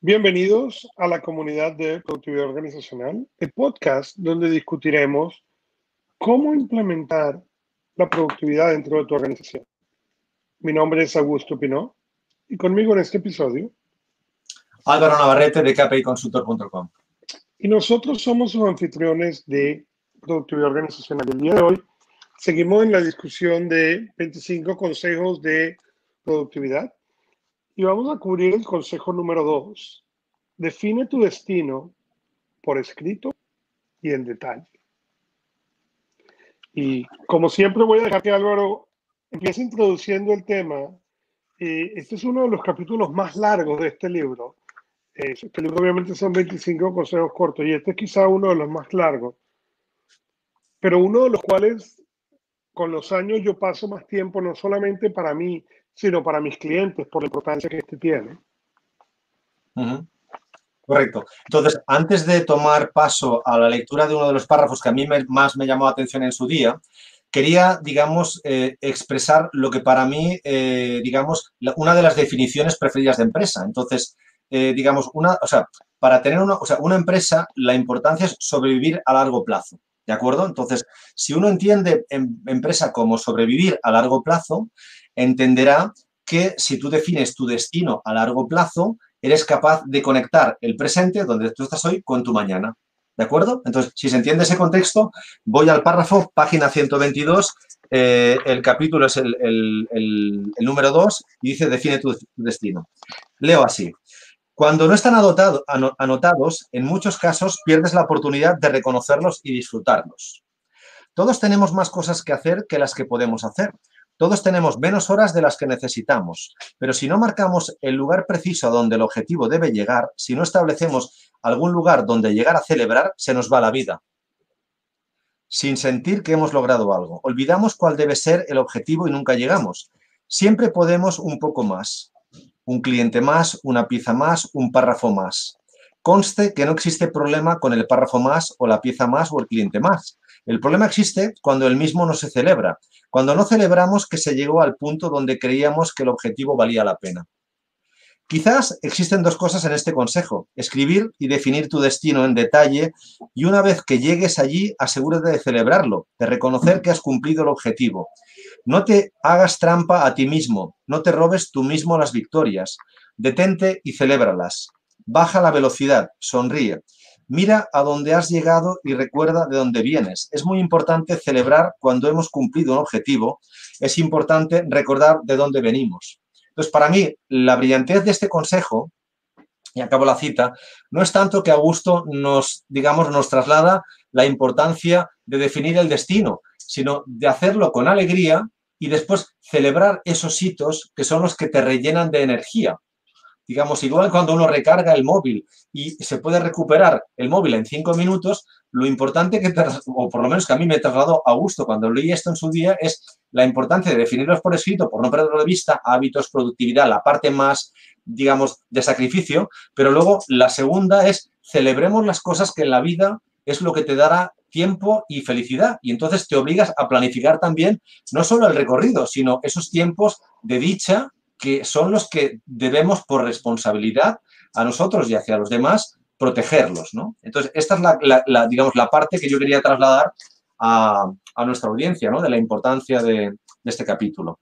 Bienvenidos a la comunidad de productividad organizacional, el podcast donde discutiremos cómo implementar la productividad dentro de tu organización. Mi nombre es Augusto Pinó y conmigo en este episodio Álvaro Navarrete de kpiconsultor.com. Y nosotros somos los anfitriones de productividad organizacional. El día de hoy seguimos en la discusión de 25 consejos de productividad y vamos a cubrir el consejo número dos. Define tu destino por escrito y en detalle. Y como siempre voy a dejar que Álvaro empiece introduciendo el tema. este es uno de los capítulos más largos de este libro. Este libro obviamente son 25 consejos cortos y este es quizá uno de los más largos. Pero uno de los cuales con los años yo paso más tiempo no solamente para mí, sino para mis clientes, por la importancia que este tiene. Correcto. Entonces, antes de tomar paso a la lectura de uno de los párrafos que a mí más me llamó la atención en su día, quería, digamos, eh, expresar lo que para mí, eh, digamos, una de las definiciones preferidas de empresa. Entonces, eh, digamos, una, o sea, para tener una, o sea, una empresa, la importancia es sobrevivir a largo plazo. ¿De acuerdo? Entonces, si uno entiende en, empresa como sobrevivir a largo plazo, entenderá que si tú defines tu destino a largo plazo, eres capaz de conectar el presente, donde tú estás hoy, con tu mañana. ¿De acuerdo? Entonces, si se entiende ese contexto, voy al párrafo, página 122, eh, el capítulo es el, número 2 y dice define tu, destino. Leo así. Cuando no están anotados, en muchos casos pierdes la oportunidad de reconocerlos y disfrutarlos. Todos tenemos más cosas que hacer que las que podemos hacer. Todos tenemos menos horas de las que necesitamos, pero si no marcamos el lugar preciso a donde el objetivo debe llegar, si no establecemos algún lugar donde llegar a celebrar, se nos va la vida. Sin sentir que hemos logrado algo. Olvidamos cuál debe ser el objetivo y nunca llegamos. Siempre podemos un poco más. Un cliente más, una pieza más, un párrafo más. Conste que no existe problema con el párrafo más o la pieza más o el cliente más. El problema existe cuando el mismo no se celebra, cuando no celebramos que se llegó al punto donde creíamos que el objetivo valía la pena. Quizás existen dos cosas en este consejo, escribir y definir tu destino en detalle y una vez que llegues allí asegúrate de celebrarlo, de reconocer que has cumplido el objetivo. No te hagas trampa a ti mismo, no te robes tú mismo las victorias, detente y celébralas. Baja la velocidad, sonríe. Mira a dónde has llegado y recuerda de dónde vienes. Es muy importante celebrar cuando hemos cumplido un objetivo. Es importante recordar de dónde venimos. Entonces, para mí, la brillantez de este consejo, y acabo la cita, no es tanto que Augusto nos, digamos, nos traslada la importancia de definir el destino, sino de hacerlo con alegría y después celebrar esos hitos que son los que te rellenan de energía digamos, igual cuando uno recarga el móvil y se puede recuperar el móvil en cinco minutos, lo importante que, o por lo menos que a mí me trasladó a gusto cuando leí esto en su día, es la importancia de definirlos por escrito, por no perderlo de vista, hábitos, productividad, la parte más, digamos, de sacrificio, pero luego la segunda es celebremos las cosas que en la vida es lo que te dará tiempo y felicidad. Y entonces te obligas a planificar también no solo el recorrido, sino esos tiempos de dicha que son los que debemos por responsabilidad a nosotros y hacia los demás protegerlos, ¿no? Entonces, esta es la, digamos, la parte que yo quería trasladar a, nuestra audiencia, ¿no? De la importancia de, este capítulo.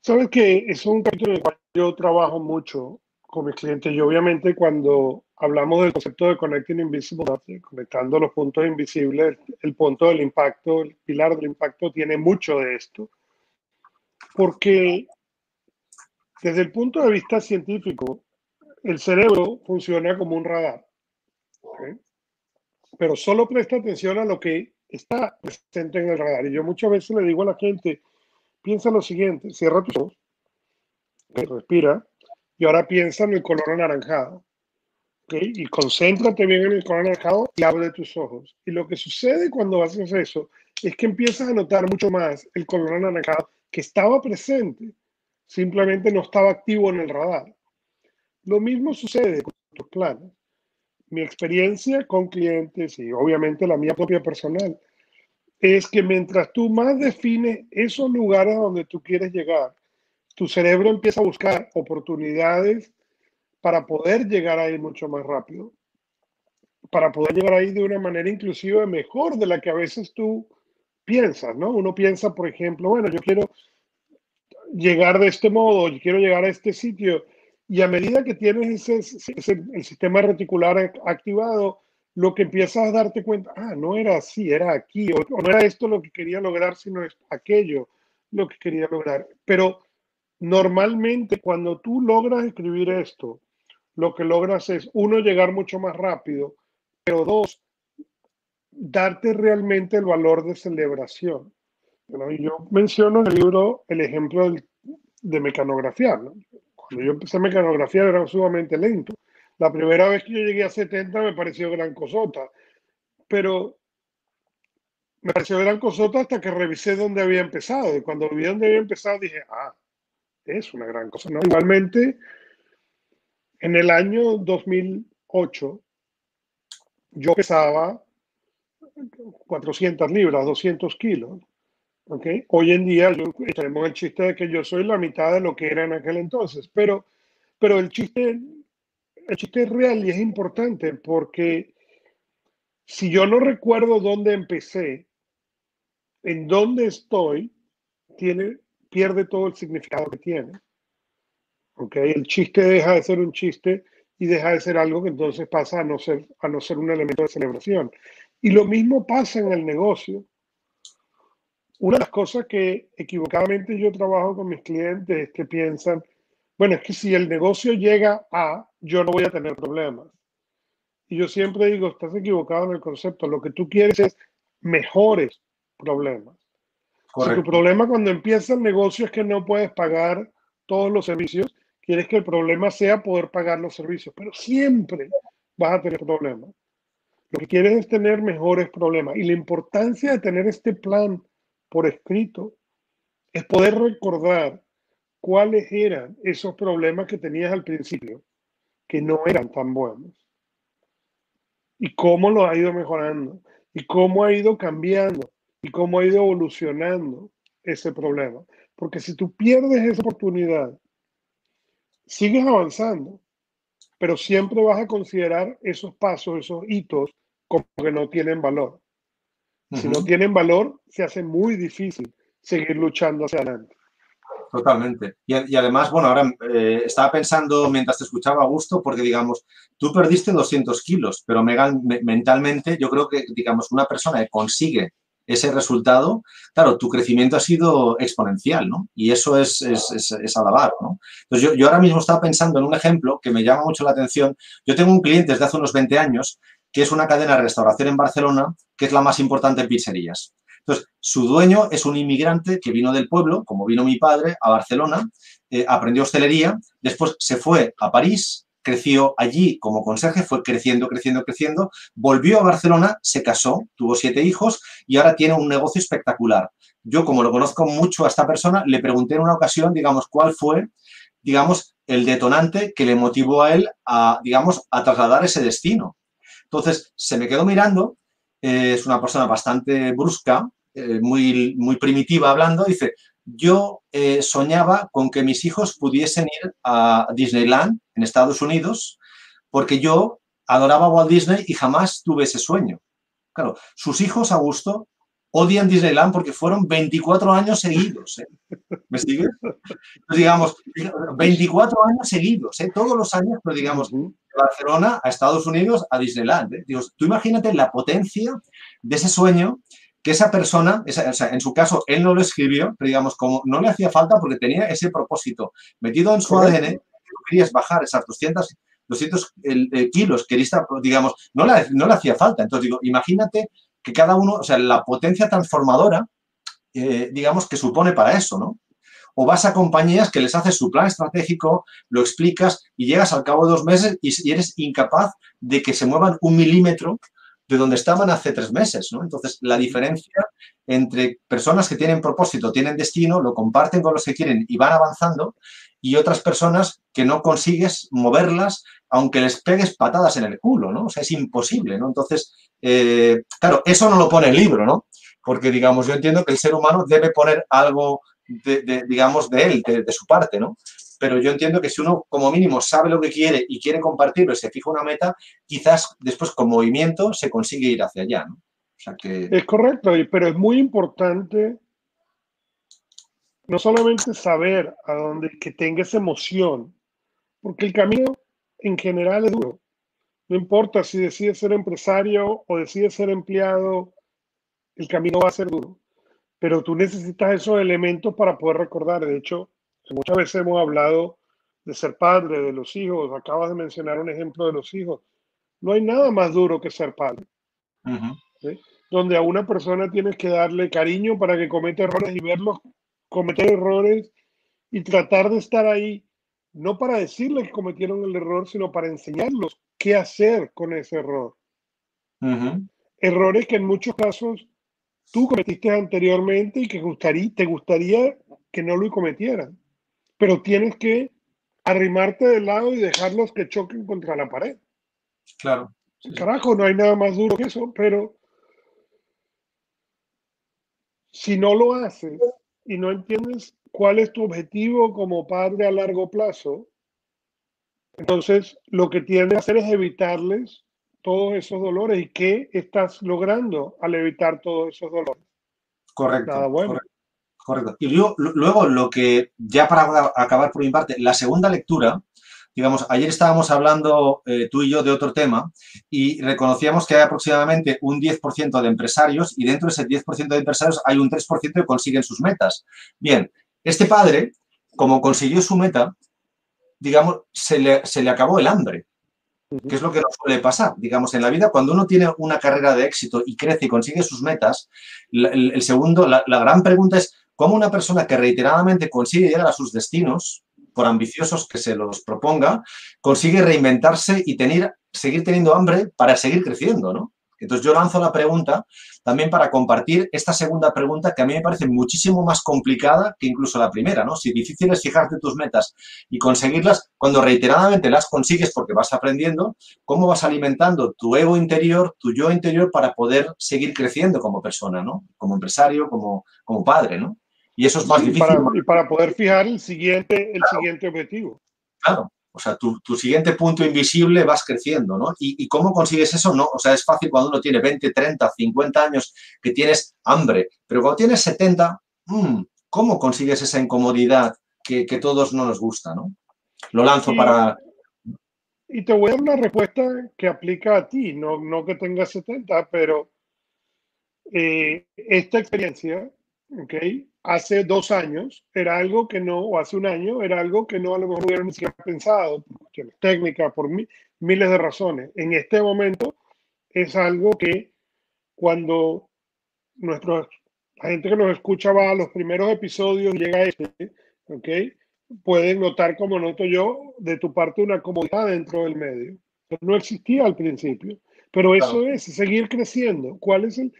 Sabes que es un capítulo en el cual yo trabajo mucho con mis clientes y obviamente cuando hablamos del concepto de Connecting Invisible, conectando los puntos invisibles, el punto del impacto, el pilar del impacto tiene mucho de esto. Porque desde el punto de vista científico, el cerebro funciona como un radar. Pero solo presta atención a lo que está presente en el radar. Y yo muchas veces le digo a la gente, piensa lo siguiente, cierra tus ojos, respira, y ahora piensa en el color anaranjado. Y concéntrate bien en el color anaranjado y abre tus ojos. Y lo que sucede cuando haces eso es que empiezas a notar mucho más el color anaranjado que estaba presente, simplemente no estaba activo en el radar. Lo mismo sucede con tus planes. Mi experiencia con clientes y obviamente la mía propia personal es que mientras tú más defines esos lugares donde tú quieres llegar, tu cerebro empieza a buscar oportunidades para poder llegar ahí mucho más rápido, para poder llegar ahí de una manera inclusive mejor de la que a veces tú piensas, ¿no? Uno piensa, por ejemplo, bueno, yo quiero llegar de este modo, yo quiero llegar a este sitio, y a medida que tienes ese, el sistema reticular activado, lo que empiezas a darte cuenta, ah, no era así, era aquí, o, no era esto lo que quería lograr, sino es aquello lo que quería lograr. Pero normalmente cuando tú logras escribir esto, lo que logras es, uno, llegar mucho más rápido, pero dos, darte realmente el valor de celebración. yo menciono en el libro el ejemplo de mecanografía. Cuando yo empecé a mecanografiar era sumamente lento. La primera vez que yo llegué a 70 me pareció gran cosota, pero me pareció gran cosota hasta que revisé dónde había empezado. Y cuando vi dónde había empezado dije, ah, es una gran cosa. ¿no? Igualmente, en el año 2008, yo pesaba 400 libras, 200 kilos. ¿okay? Hoy en día tenemos el chiste de que yo soy la mitad de lo que era en aquel entonces, pero, pero el chiste el chiste es real y es importante porque si yo no recuerdo dónde empecé, en dónde estoy, tiene, pierde todo el significado que tiene. ¿Okay? El chiste deja de ser un chiste y deja de ser algo que entonces pasa a no ser, a no ser un elemento de celebración. Y lo mismo pasa en el negocio. Una de las cosas que equivocadamente yo trabajo con mis clientes es que piensan, bueno, es que si el negocio llega a, yo no voy a tener problemas. Y yo siempre digo, estás equivocado en el concepto. Lo que tú quieres es mejores problemas. Si tu problema cuando empieza el negocio es que no puedes pagar todos los servicios, quieres que el problema sea poder pagar los servicios, pero siempre vas a tener problemas. Lo que quieres es tener mejores problemas. Y la importancia de tener este plan por escrito es poder recordar cuáles eran esos problemas que tenías al principio, que no eran tan buenos, y cómo lo ha ido mejorando, y cómo ha ido cambiando, y cómo ha ido evolucionando ese problema. Porque si tú pierdes esa oportunidad, sigues avanzando, pero siempre vas a considerar esos pasos, esos hitos, como que no tienen valor. Si no tienen valor, se hace muy difícil seguir luchando hacia adelante. Totalmente. Y, además, bueno, ahora eh, estaba pensando mientras te escuchaba a gusto, porque digamos, tú perdiste 200 kilos, pero mentalmente yo creo que, digamos, una persona que consigue ese resultado, claro, tu crecimiento ha sido exponencial, ¿no? Y eso es, es, es, alabar, ¿no? Entonces, yo, yo, ahora mismo estaba pensando en un ejemplo que me llama mucho la atención. Yo tengo un cliente desde hace unos 20 años que es una cadena de restauración en Barcelona, que es la más importante en pizzerías. Entonces, su dueño es un inmigrante que vino del pueblo, como vino mi padre, a Barcelona, eh, aprendió hostelería, después se fue a París, creció allí como conserje, fue creciendo, creciendo, creciendo, volvió a Barcelona, se casó, tuvo siete hijos y ahora tiene un negocio espectacular. Yo, como lo conozco mucho a esta persona, le pregunté en una ocasión, digamos, cuál fue, digamos, el detonante que le motivó a él a, digamos, a trasladar ese destino. Entonces, se me quedó mirando, eh, es una persona bastante brusca, eh, muy, muy primitiva hablando, dice, yo eh, soñaba con que mis hijos pudiesen ir a Disneyland en Estados Unidos porque yo adoraba a Walt Disney y jamás tuve ese sueño. Claro, sus hijos, Augusto, odian Disneyland porque fueron 24 años seguidos. ¿eh? ¿Me sigues? digamos, 24 años seguidos, todos los años, pero digamos, de Barcelona a Estados Unidos a Disneyland. Digo, tú imagínate la potencia de ese sueño que esa persona, en su caso, él no lo escribió, pero digamos, como no le hacía falta porque tenía ese propósito metido en su ADN, querías bajar esas 200, 200 kilos, querías, digamos, no le, no le hacía falta. Entonces, digo, imagínate que cada uno, o sea, la potencia transformadora, eh, digamos, que supone para eso, ¿no? O vas a compañías que les haces su plan estratégico, lo explicas y llegas al cabo de dos meses y eres incapaz de que se muevan un milímetro de donde estaban hace tres meses, ¿no? Entonces, la diferencia entre personas que tienen propósito, tienen destino, lo comparten con los que quieren y van avanzando, y otras personas que no consigues moverlas aunque les pegues patadas en el culo, ¿no? O sea, es imposible, ¿no? Entonces, eh, claro, eso no lo pone el libro, ¿no? Porque, digamos, yo entiendo que el ser humano debe poner algo, de, digamos, de él, de, su parte, ¿no? Pero yo entiendo que si uno como mínimo sabe lo que quiere y quiere compartirlo y se fija una meta, quizás después con movimiento se consigue ir hacia allá. Es correcto, pero es muy importante no solamente saber a dónde, que tenga esa emoción, porque el camino en general es duro. No importa si decides ser empresario o decides ser empleado, el camino va a ser duro. Pero tú necesitas esos elementos para poder recordar. De hecho, muchas veces hemos hablado de ser padre, de los hijos. Acabas de mencionar un ejemplo de los hijos. No hay nada más duro que ser padre. Donde a una persona tienes que darle cariño para que cometa errores y verlos cometer errores y tratar de estar ahí, no para decirles que cometieron el error, sino para enseñarlos qué hacer con ese error. Errores que en muchos casos tú cometiste anteriormente y que gustaría, te gustaría que no lo cometieran. Pero tienes que arrimarte del lado y dejarlos que choquen contra la pared. Claro. Carajo, no hay nada más duro que eso, pero si no lo haces y no entiendes cuál es tu objetivo como padre a largo plazo, entonces lo que tienes que hacer es evitarles todos esos dolores y qué estás logrando al evitar todos esos dolores. Correcto. Correcto. Y luego, luego, lo que, ya para acabar por mi parte, la segunda lectura, digamos, ayer estábamos hablando eh, tú y yo de otro tema y reconocíamos que hay aproximadamente un 10% de empresarios y dentro de ese 10% de empresarios hay un 3% que consiguen sus metas. Bien, este padre, como consiguió su meta, digamos, se le, se le acabó el hambre que es lo que nos suele pasar, digamos, en la vida, cuando uno tiene una carrera de éxito y crece y consigue sus metas, el, segundo, la, gran pregunta es cómo una persona que reiteradamente consigue llegar a sus destinos, por ambiciosos que se los proponga, consigue reinventarse y seguir teniendo hambre para seguir creciendo, ¿no? Entonces yo lanzo la pregunta también para compartir esta segunda pregunta que a mí me parece muchísimo más complicada que incluso la primera, ¿no? Si difícil es fijarte tus metas y conseguirlas, cuando reiteradamente las consigues porque vas aprendiendo, ¿cómo vas alimentando tu ego interior, tu yo interior para poder seguir creciendo como persona, ¿no? Como empresario, como, como padre, ¿no? Y eso es más difícil. y para poder fijar el siguiente, el siguiente objetivo. Claro, o sea, tu, siguiente punto invisible vas creciendo, ¿no? ¿Y, cómo consigues eso? No, o sea, es fácil cuando uno tiene 20, 30, 50 años que tienes hambre, pero cuando tienes 70, mm, ¿cómo consigues esa incomodidad que, que, todos no nos gusta, ¿no? Lo lanzo para... Y te voy a dar una respuesta que aplica a ti, no, no que tengas 70, pero eh, esta experiencia, ¿ok? Hace dos años era algo que no, o hace un año era algo que no a lo mejor hubiera ni siquiera pensado, por cuestiones técnicas, por miles de razones. En este momento es algo que cuando nuestros, la gente que nos escucha va a los primeros episodios llega a este, ¿ok? Pueden notar, como noto yo, de tu parte una comodidad dentro del medio. No existía al principio, pero eso es seguir creciendo. ¿Cuál es el,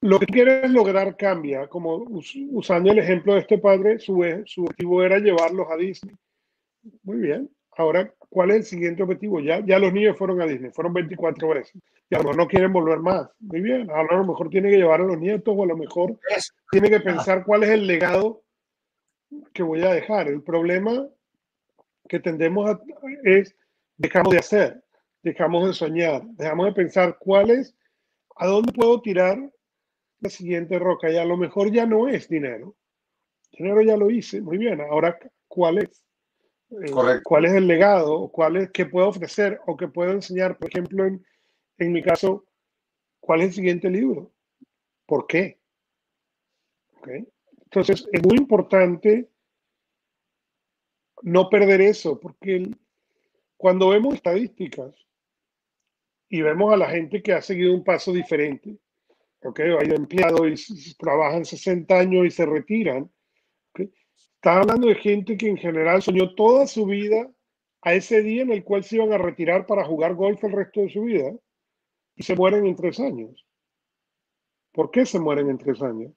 lo que quieres lograr cambia, como usando el ejemplo de este padre, su, su objetivo era llevarlos a Disney. Muy bien. Ahora, ¿cuál es el siguiente objetivo? Ya, ya los niños fueron a Disney, fueron 24 veces. Y a lo mejor no quieren volver más. Muy bien. Ahora a lo mejor tiene que llevar a los nietos o a lo mejor tiene que pensar cuál es el legado que voy a dejar. El problema que tendemos a, es dejamos de hacer, dejamos de soñar, dejamos de pensar cuál es, a dónde puedo tirar la siguiente roca y a lo mejor ya no es dinero. Dinero ya lo hice, muy bien. Ahora, ¿cuál es? Eh, ¿Cuál es el legado? ¿Cuál es que puedo ofrecer o que puedo enseñar? Por ejemplo, en, en mi caso, ¿cuál es el siguiente libro? ¿Por qué? Entonces, es muy importante no perder eso, porque cuando vemos estadísticas y vemos a la gente que ha seguido un paso diferente, ¿ok? Hay empleados y trabajan 60 años y se retiran. ¿okay? Está hablando de gente que en general soñó toda su vida a ese día en el cual se iban a retirar para jugar golf el resto de su vida y se mueren en tres años. ¿Por qué se mueren en tres años?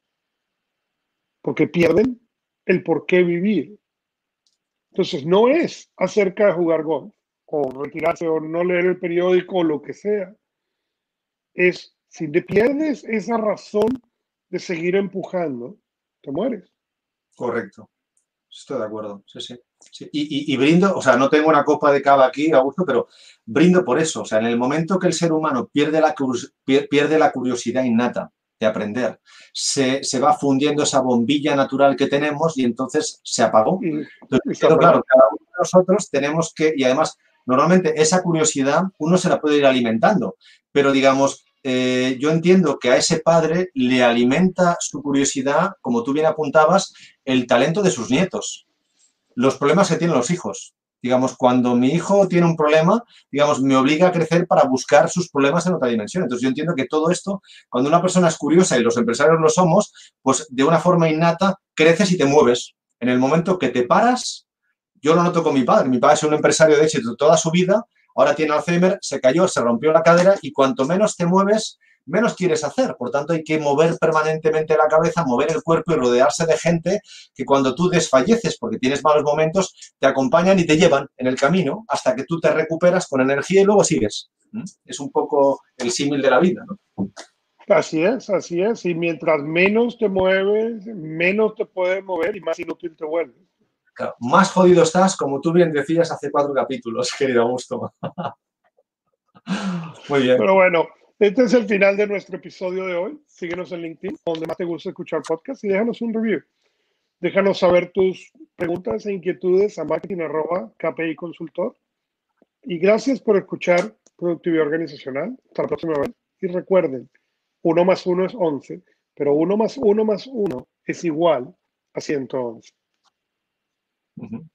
Porque pierden el por qué vivir. Entonces, no es acerca de jugar golf o retirarse o no leer el periódico o lo que sea. Es si te pierdes esa razón de seguir empujando, te mueres. Correcto. Estoy de acuerdo, sí, sí. Y, brindo, o sea, no tengo una copa de cava aquí, Augusto, pero brindo por eso. O sea, en el momento que el ser humano pierde la, pierde la curiosidad innata de aprender, se, va fundiendo esa bombilla natural que tenemos y entonces se apagó. Entonces, claro, cada uno de nosotros tenemos que, y además, normalmente esa curiosidad uno se la puede ir alimentando, pero digamos, eh, yo entiendo que a ese padre le alimenta su curiosidad, como tú bien apuntabas, el talento de sus nietos, los problemas que tienen los hijos. Digamos, cuando mi hijo tiene un problema, digamos, me obliga a crecer para buscar sus problemas en otra dimensión. Entonces, yo entiendo que todo esto, cuando una persona es curiosa y los empresarios lo somos, pues de una forma innata creces y te mueves. En el momento que te paras, yo lo noto con mi padre. Mi padre es un empresario de éxito toda su vida ahora tiene Alzheimer, se cayó, se rompió la cadera y cuanto menos te mueves, menos quieres hacer. Por tanto, hay que mover permanentemente la cabeza, mover el cuerpo y rodearse de gente que cuando tú desfalleces porque tienes malos momentos, te acompañan y te llevan en el camino hasta que tú te recuperas con energía y luego sigues. Es un poco el símil de la vida. Así es, así es. Y mientras menos te mueves, menos te puedes mover y más inútil te vuelves más jodido estás, como tú bien decías hace cuatro capítulos, querido Augusto. Muy bien. Pero bueno, este es el final de nuestro episodio de hoy. Síguenos en LinkedIn, donde más te gusta escuchar podcast y déjanos un review. Déjanos saber tus preguntas e inquietudes a marketing.kpi consultor. Y gracias por escuchar Productividad Organizacional. Hasta la próxima vez. Y recuerden, uno más uno es 11, pero uno más uno más uno es igual a 111. Mm-hmm.